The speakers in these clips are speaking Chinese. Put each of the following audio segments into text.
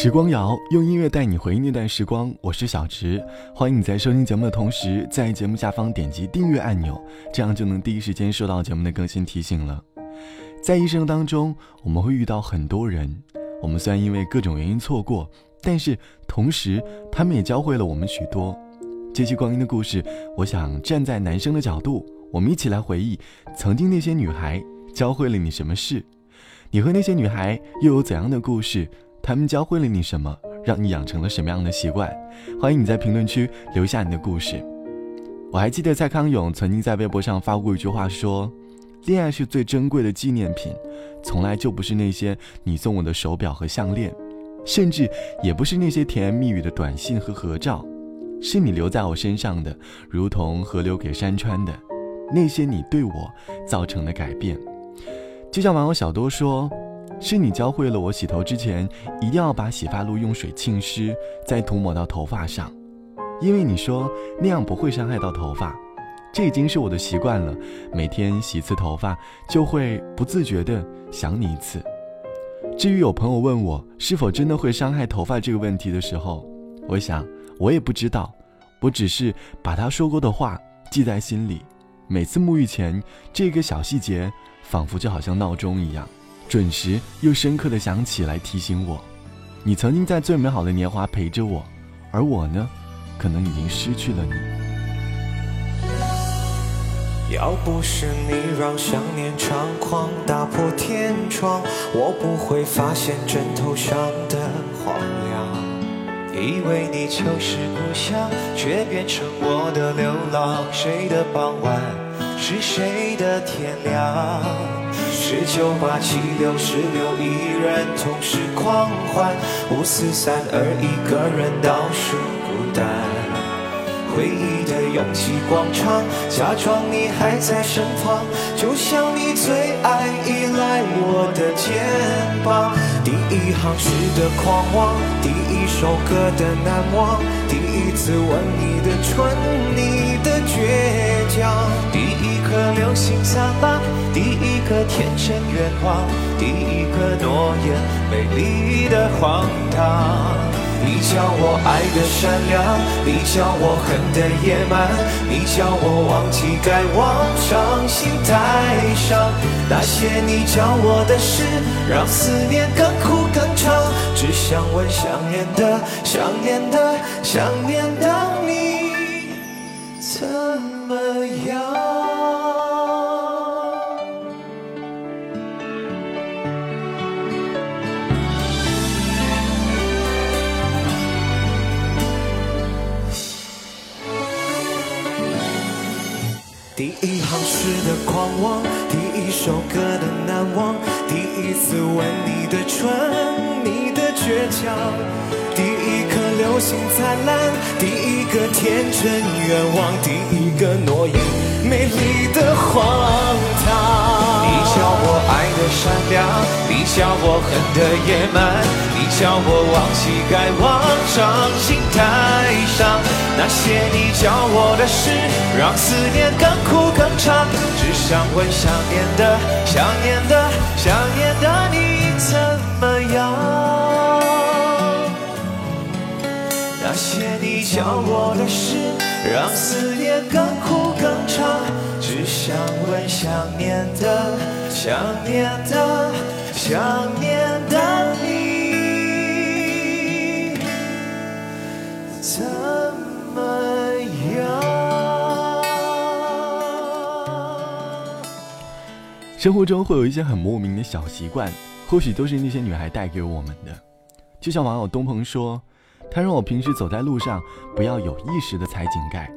时光谣用音乐带你回忆那段时光，我是小植，欢迎你在收听节目的同时，在节目下方点击订阅按钮，这样就能第一时间收到节目的更新提醒了。在一生当中，我们会遇到很多人，我们虽然因为各种原因错过，但是同时他们也教会了我们许多。这期光阴的故事，我想站在男生的角度，我们一起来回忆曾经那些女孩教会了你什么事，你和那些女孩又有怎样的故事？他们教会了你什么，让你养成了什么样的习惯？欢迎你在评论区留下你的故事。我还记得蔡康永曾经在微博上发过一句话，说：“恋爱是最珍贵的纪念品，从来就不是那些你送我的手表和项链，甚至也不是那些甜言蜜语的短信和合照，是你留在我身上的，如同河流给山川的那些你对我造成的改变。”就像网友小多说。是你教会了我洗头之前一定要把洗发露用水浸湿，再涂抹到头发上，因为你说那样不会伤害到头发，这已经是我的习惯了。每天洗一次头发，就会不自觉的想你一次。至于有朋友问我是否真的会伤害头发这个问题的时候，我想我也不知道，我只是把他说过的话记在心里，每次沐浴前这个小细节，仿佛就好像闹钟一样。准时又深刻的响起来提醒我，你曾经在最美好的年华陪着我，而我呢，可能已经失去了你。要不是你让想念猖狂打破天窗，我不会发现枕头上的荒凉。以为你就是故乡，却变成我的流浪。谁的傍晚是谁的天亮？十九八七六十六，一人同时狂欢，五四三二，一个人倒数孤单。回忆的勇气广场，假装你还在身旁，就像你最爱依赖我的肩膀。第一行诗的狂妄，第首歌的难忘，第一次吻你的唇，你的倔强，第一颗流星灿烂。第一个天真愿望，第一个诺言，美丽的荒唐。你叫我爱的善良，你叫我恨的野蛮，你叫我忘记该忘，伤心太伤。那些你教我的事，让思念更苦更长。只想问想念的，想念的，想念的你怎么样？时的狂妄，第一首歌的难忘，第一次吻你的唇，你的倔强，第一颗流星灿烂，第一个天真愿望，第一个诺言，美丽的荒唐。你叫我善良，你叫我恨的野蛮，你教我忘记该忘，伤心太伤。那些你教我的事，让思念更苦更长。只想问想念的、想念的、想念的你怎么样？那些你教我的事，让思念更苦更长。只想问想念的、想念的、想念的你怎么样？生活中会有一些很莫名的小习惯，或许都是那些女孩带给我们的。就像网友东鹏说，他让我平时走在路上不要有意识的踩井盖，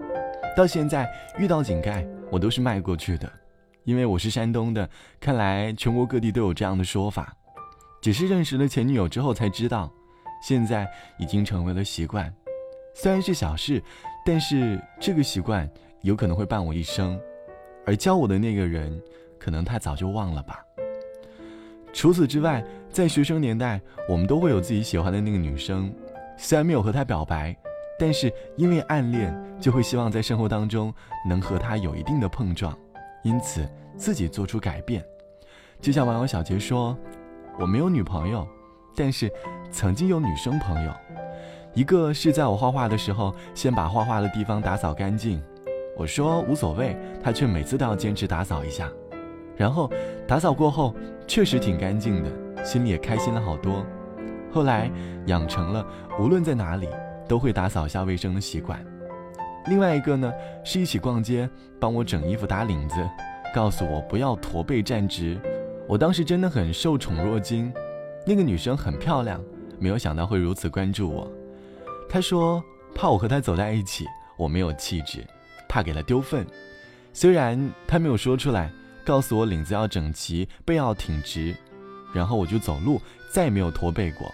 到现在遇到井盖我都是迈过去的，因为我是山东的。看来全国各地都有这样的说法，只是认识了前女友之后才知道，现在已经成为了习惯。虽然是小事，但是这个习惯有可能会伴我一生，而教我的那个人。可能他早就忘了吧。除此之外，在学生年代，我们都会有自己喜欢的那个女生，虽然没有和她表白，但是因为暗恋，就会希望在生活当中能和他有一定的碰撞，因此自己做出改变。就像网友小杰说：“我没有女朋友，但是曾经有女生朋友，一个是在我画画的时候，先把画画的地方打扫干净。我说无所谓，她却每次都要坚持打扫一下。然后打扫过后，确实挺干净的，心里也开心了好多。后来养成了无论在哪里都会打扫一下卫生的习惯。另外一个呢，是一起逛街，帮我整衣服打领子，告诉我不要驼背站直。我当时真的很受宠若惊。那个女生很漂亮，没有想到会如此关注我。她说怕我和她走在一起，我没有气质，怕给她丢份。虽然她没有说出来，告诉我领子要整齐，背要挺直。然后我就走路再也没有驼背过。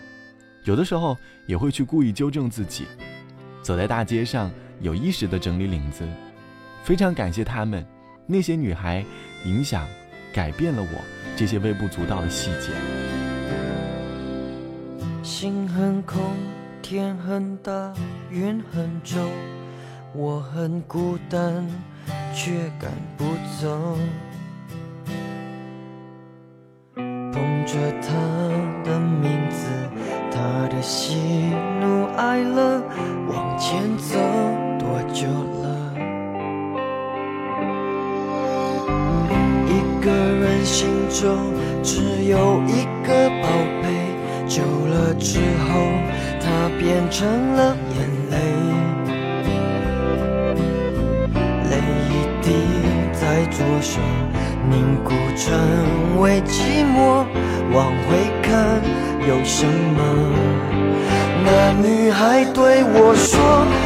有的时候也会去故意纠正自己，走在大街上有意识的整理领子。非常感谢他们，那些女孩，影响改变了我这些微不足道的细节。心很空，天很大，云很重，我很孤单，却赶不走。捧着他，喜怒哀乐，往前走多久了？一个人心中只有一个宝贝，久了之后，它变成了眼泪，泪一滴在左手。凝固成为寂寞，往回看有什么？那女孩对我说，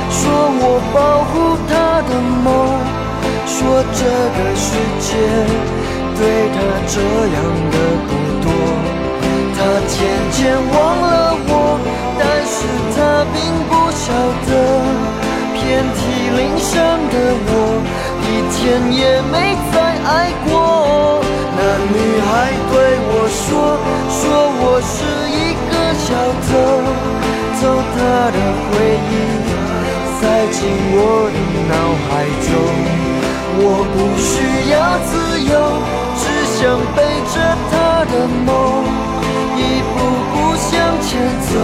说我保护她的梦，说这个世界对她这样的不多。她渐渐忘了我，但是她并不晓得，遍体鳞伤的我。一天也没他的回忆，塞进我的脑海中。我不需要自由，只想背着他的梦，一步步向前走。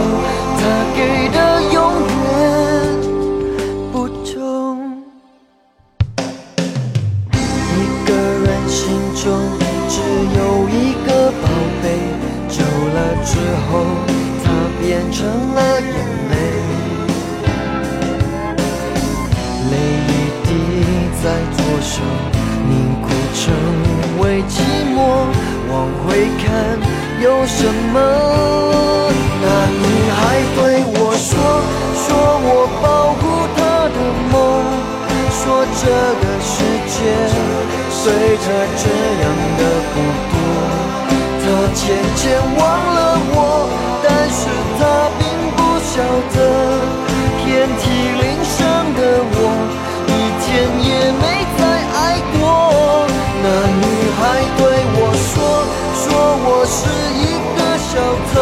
他给手，凝固成为寂寞。往回看，有什么？那女孩对我说，说我保护她的梦，说这个世界。对他这样的不多，她渐渐我是一个小偷，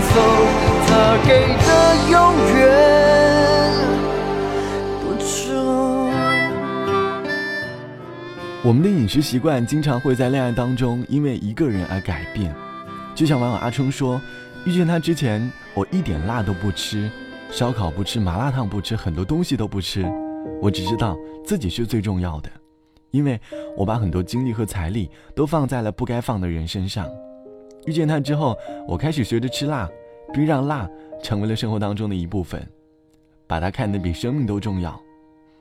走，他给的永远。我们的饮食习惯经常会在恋爱当中因为一个人而改变。就像网友阿冲说：“遇见他之前，我一点辣都不吃，烧烤不吃，麻辣烫不吃，很多东西都不吃。我只知道自己是最重要的，因为我把很多精力和财力都放在了不该放的人身上。遇见他之后，我开始学着吃辣，并让辣成为了生活当中的一部分，把它看得比生命都重要。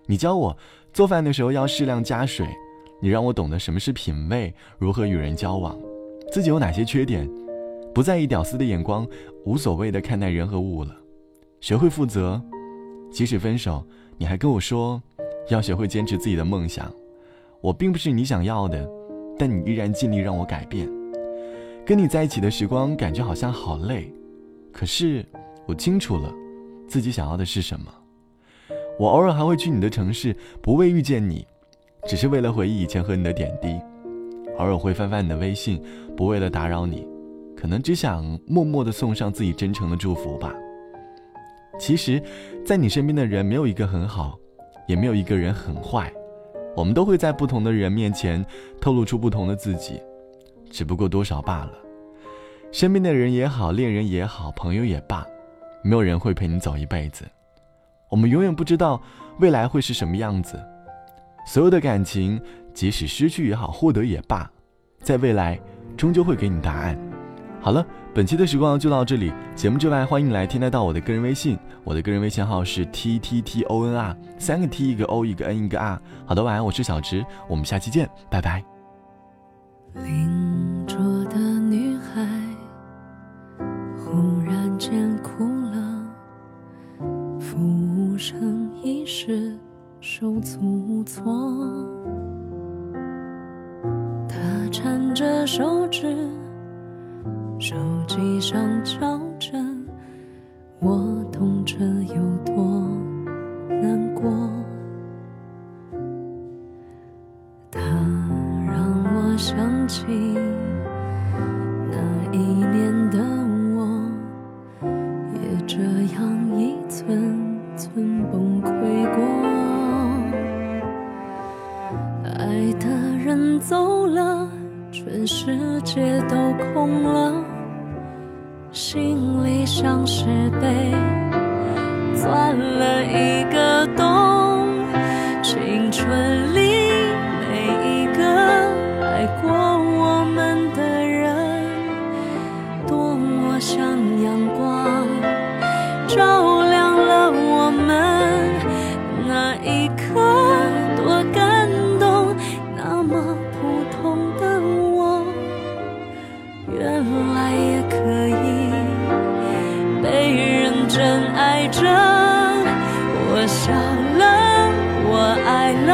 你教我做饭的时候要适量加水，你让我懂得什么是品味，如何与人交往，自己有哪些缺点，不在意屌丝的眼光，无所谓的看待人和物了。学会负责，即使分手，你还跟我说要学会坚持自己的梦想。我并不是你想要的，但你依然尽力让我改变。跟你在一起的时光感觉好像好累，可是我清楚了自己想要的是什么。我偶尔还会去你的城市，不为遇见你，只是为了回忆以前和你的点滴。偶尔会翻翻你的微信，不为了打扰你，可能只想默默的送上自己真诚的祝福吧。其实，在你身边的人没有一个很好，也没有一个人很坏。我们都会在不同的人面前透露出不同的自己，只不过多少罢了。身边的人也好，恋人也好，朋友也罢，没有人会陪你走一辈子。我们永远不知道未来会是什么样子。所有的感情，即使失去也好，获得也罢，在未来终究会给你答案。好了。本期的时光就到这里。节目之外，欢迎来添加到我的个人微信，我的个人微信号是 t t t o n r，三个 t 一个 o 一个 n 一个 r。好的，晚安，我是小直，我们下期见，拜拜。邻桌的女孩忽然间哭了，服务生一时手足无措，他缠着手指。手机上敲着，我起那一年的我，也这样一寸寸崩溃过。爱的人走了，全世界都空了。心里像是被钻了一个洞，着，我笑了，我爱了，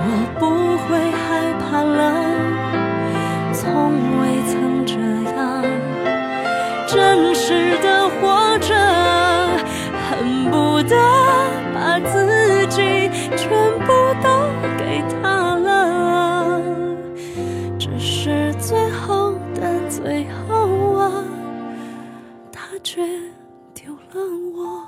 我不会害怕了，从未曾这样真实的活着，恨不得把自己全部都给他了，只是最后的最后啊，他却。丢了我。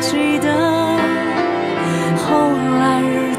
记得，后来日